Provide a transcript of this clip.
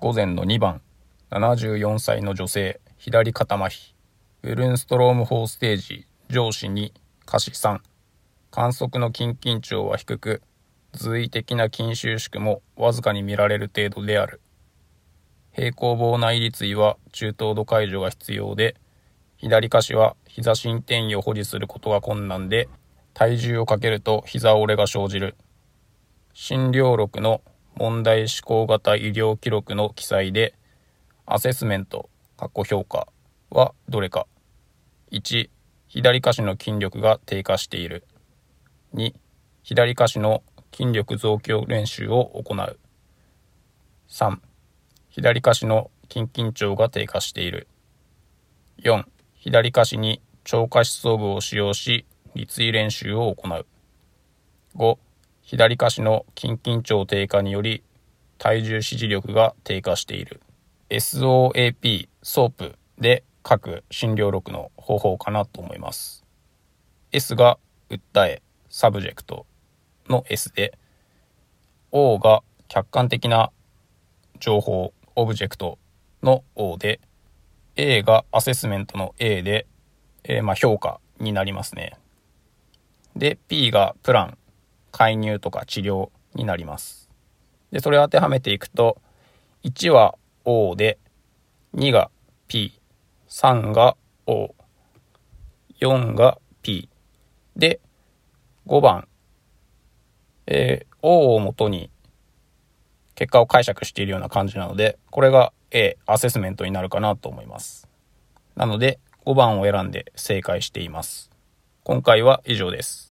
午前の2番、74歳の女性、左肩麻痺。ブルンストローム4ステージ、上司2、下肢3。観測の筋緊張は低く、随意的な筋収縮もわずかに見られる程度である。平行棒内立位は中等度解除が必要で、左下肢は膝伸転移を保持することが困難で、体重をかけると膝折れが生じる。診療録の問題思考型医療記録の記載で、アセスメント、過去評価はどれか。1、左下肢の筋力が低下している。2、左下肢の筋力増強練習を行う。3、左下肢の筋緊張が低下している。4、左下肢に超過失装具を使用し、立位練習を行う。5、左下肢の筋緊張低下により体重支持力が低下している。SOAP、 SOAP で書く診療録の方法かなと思います。S が訴え、 subject の S で、O が客観的な情報、 object の O で、A がアセスメントの A で、えー、まあ評価になりますね。で、P がプラン、介入とか治療になります。で、それを当てはめていくと、1は O で、2が P、3が O、4が P。で、5番、えー、O をもとに結果を解釈しているような感じなので、これが A、アセスメントになるかなと思います。なので、5番を選んで正解しています。今回は以上です。